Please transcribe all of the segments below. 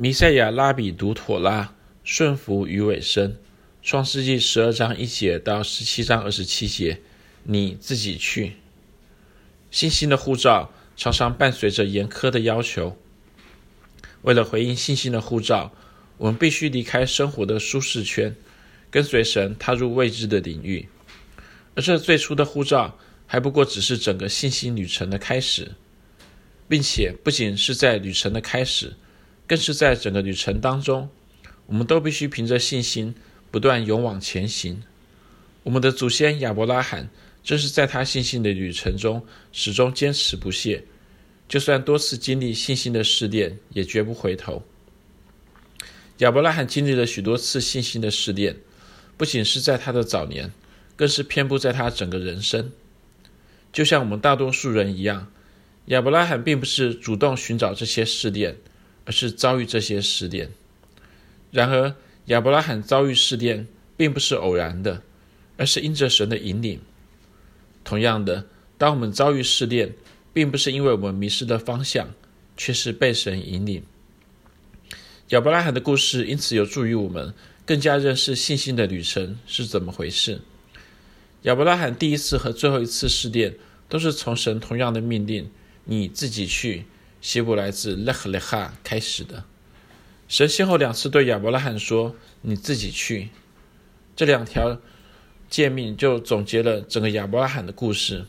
弥赛亚拉比读妥拉，顺服与委身。创世纪十二章一节到十七章二十七节，你自己去。信心的护照常常伴随着严苛的要求。为了回应信心的护照，我们必须离开生活的舒适圈，跟随神踏入未知的领域。而这最初的护照，还不过只是整个信心旅程的开始，并且不仅是在旅程的开始。更是在整个旅程当中，我们都必须凭着信心不断勇往前行。我们的祖先亚伯拉罕正是在他信心的旅程中始终坚持不懈，就算多次经历信心的试炼，也绝不回头。亚伯拉罕经历了许多次信心的试炼，不仅是在他的早年，更是遍布在他整个人生。就像我们大多数人一样，亚伯拉罕并不是主动寻找这些试炼。而是遭遇这些试炼。然而，亚伯拉罕遭遇试炼并不是偶然的，而是因着神的引领。同样的，当我们遭遇试炼，并不是因为我们迷失了方向，却是被神引领。亚伯拉罕的故事因此有助于我们更加认识信心的旅程是怎么回事。亚伯拉罕第一次和最后一次试炼都是从神同样的命令：“你自己去。”希伯来自 lech lecha 开始的，神先后两次对亚伯拉罕说：“你自己去。”这两条诫命就总结了整个亚伯拉罕的故事，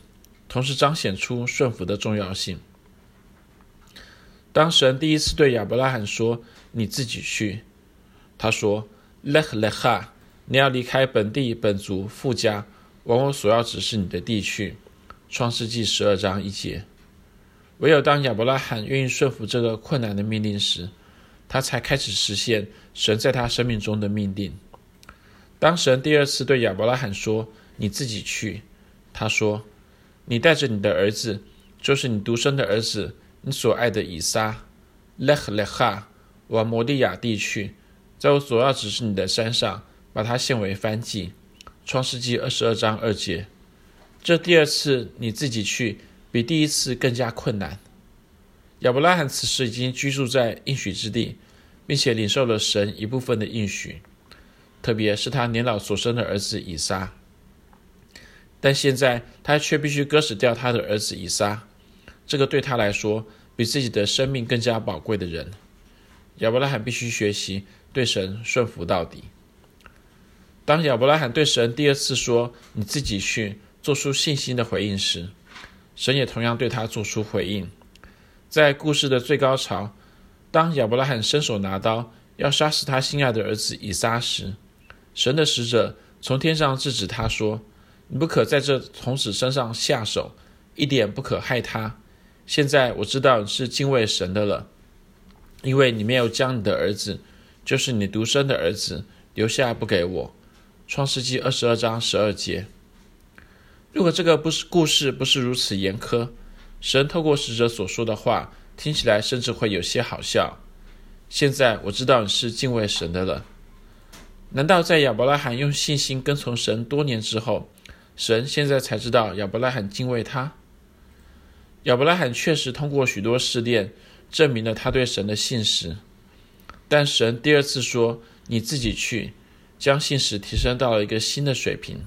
同时彰显出顺服的重要性。当神第一次对亚伯拉罕说：“你自己去。”他说：“lech lecha，你要离开本地本族父家，往我所要指示你的地去。”创世纪十二章一节。唯有当亚伯拉罕愿意顺服这个困难的命令时，他才开始实现神在他生命中的命令。当神第二次对亚伯拉罕说：“你自己去。”他说：“你带着你的儿子，就是你独生的儿子，你所爱的以撒，lech lecha，往摩利亚地去，在我所要指示你的山上，把它献为燔祭。”创世纪二十二章二节。这第二次你自己去。比第一次更加困难。亚伯拉罕此时已经居住在应许之地，并且领受了神一部分的应许，特别是他年老所生的儿子以撒。但现在他却必须割舍掉他的儿子以撒，这个对他来说比自己的生命更加宝贵的人。亚伯拉罕必须学习对神顺服到底。当亚伯拉罕对神第二次说“你自己去”，做出信心的回应时，神也同样对他做出回应。在故事的最高潮，当亚伯拉罕伸手拿刀要杀死他心爱的儿子以撒时，神的使者从天上制止他说：“你不可在这童子身上下手，一点不可害他。现在我知道你是敬畏神的了，因为你没有将你的儿子，就是你独生的儿子，留下不给我。”创世纪二十二章十二节。如果这个不是故事，不是如此严苛，神透过使者所说的话，听起来甚至会有些好笑。现在我知道你是敬畏神的了。难道在亚伯拉罕用信心跟从神多年之后，神现在才知道亚伯拉罕敬畏他？亚伯拉罕确实通过许多试炼，证明了他对神的信实。但神第二次说：“你自己去”，将信实提升到了一个新的水平。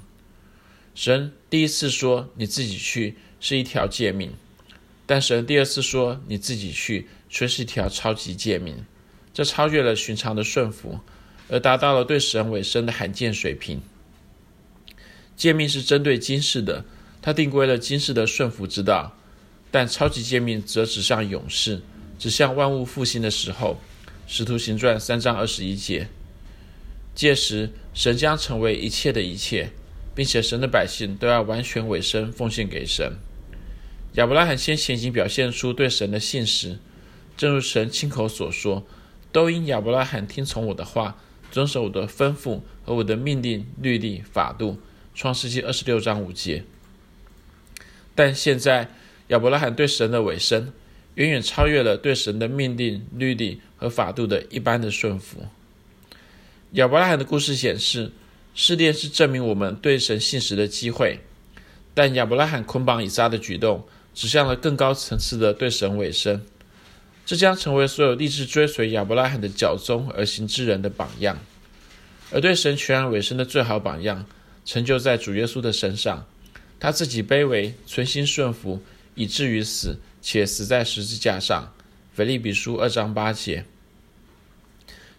神第一次说“你自己去”是一条诫命，但神第二次说“你自己去”却是一条超级诫命，这超越了寻常的顺服，而达到了对神委身的罕见水平。诫命是针对今世的，它定规了今世的顺服之道，但超级诫命则指向永世，指向万物复兴的时候。使徒行传三章二十一节，届时神将成为一切的一切。并且神的百姓都要完全委身奉献给神。亚伯拉罕先前已经表现出对神的信实，正如神亲口所说：“都因亚伯拉罕听从我的话，遵守我的吩咐和我的命令、律例、法度。”创世纪二十六章五节。但现在亚伯拉罕对神的委身，远远超越了对神的命令、律例和法度的一般的顺服。亚伯拉罕的故事显示。试炼是证明我们对神信实的机会，但亚伯拉罕捆绑以撒的举动，指向了更高层次的对神委身。这将成为所有立志追随亚伯拉罕的脚踪而行之人的榜样。而对神全然委身的最好榜样，成就在主耶稣的身上。他自己卑微，存心顺服，以至于死，且死在十字架上。腓立比书二章八节。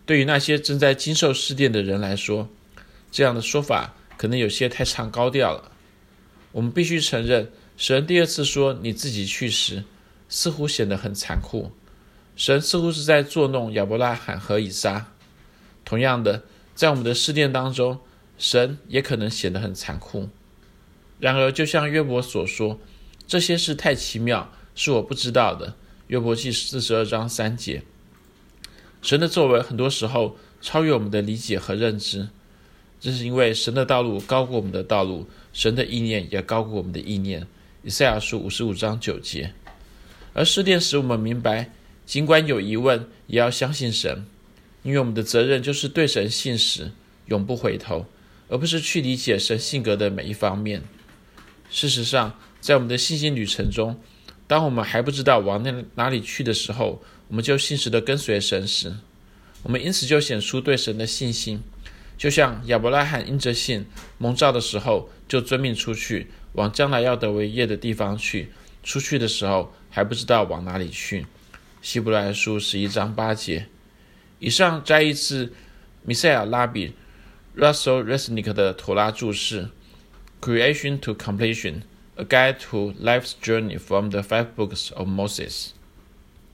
对于那些正在经受试炼的人来说，这样的说法可能有些太唱高调了。我们必须承认，神第二次说“你自己去”时，似乎显得很残酷。神似乎是在作弄亚伯拉罕和以撒。同样的。在我们的试炼当中，神也可能显得很残酷。然而，就像约伯所说，这些事太奇妙，是我不知道的。约伯记四十二章三节。神的作为很多时候超越我们的理解和认知，这是因为神的道路高过我们的道路，神的意念也高过我们的意念。以赛亚书五十五章九节。而试炼使我们明白，尽管有疑问，也要相信神。因为我们的责任就是对神信实，永不回头，而不是去理解神性格的每一方面。事实上，在我们的信心旅程中，当我们还不知道往那哪里去的时候，我们就信实地跟随神时，我们因此就显出对神的信心。就像亚伯拉罕因着信蒙召的时候，就遵命出去，往将来要得为业的地方去。出去的时候还不知道往哪里去。希伯来书十一章八节。以上摘一次米塞尔拉比 Russell Resnick 的妥拉注释：Creation to Completion: A Guide to Life's Journey from the Five Books of Moses。